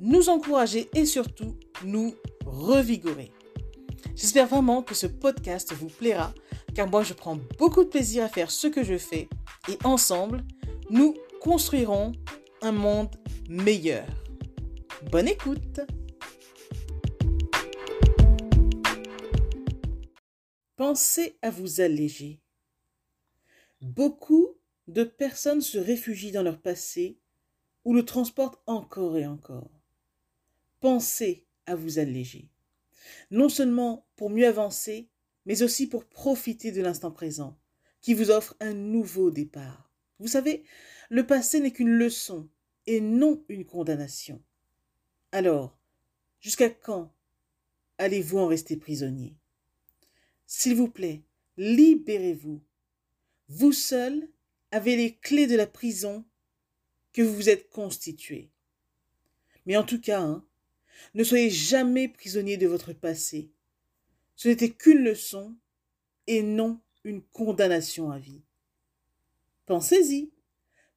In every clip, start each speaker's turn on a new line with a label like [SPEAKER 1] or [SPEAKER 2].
[SPEAKER 1] nous encourager et surtout nous revigorer. J'espère vraiment que ce podcast vous plaira car moi je prends beaucoup de plaisir à faire ce que je fais et ensemble, nous construirons un monde meilleur. Bonne écoute Pensez à vous alléger. Beaucoup de personnes se réfugient dans leur passé ou le transportent encore et encore. Pensez à vous alléger. Non seulement pour mieux avancer, mais aussi pour profiter de l'instant présent, qui vous offre un nouveau départ. Vous savez, le passé n'est qu'une leçon et non une condamnation. Alors, jusqu'à quand allez-vous en rester prisonnier? S'il vous plaît, libérez-vous. Vous seul avez les clés de la prison que vous vous êtes constituée. Mais en tout cas, hein, ne soyez jamais prisonnier de votre passé. Ce n'était qu'une leçon et non une condamnation à vie. Pensez-y.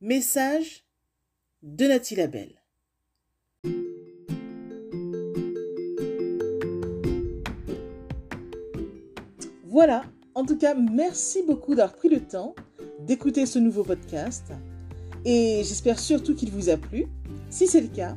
[SPEAKER 1] Message de Nathalie Labelle. Voilà, en tout cas, merci beaucoup d'avoir pris le temps d'écouter ce nouveau podcast et j'espère surtout qu'il vous a plu. Si c'est le cas,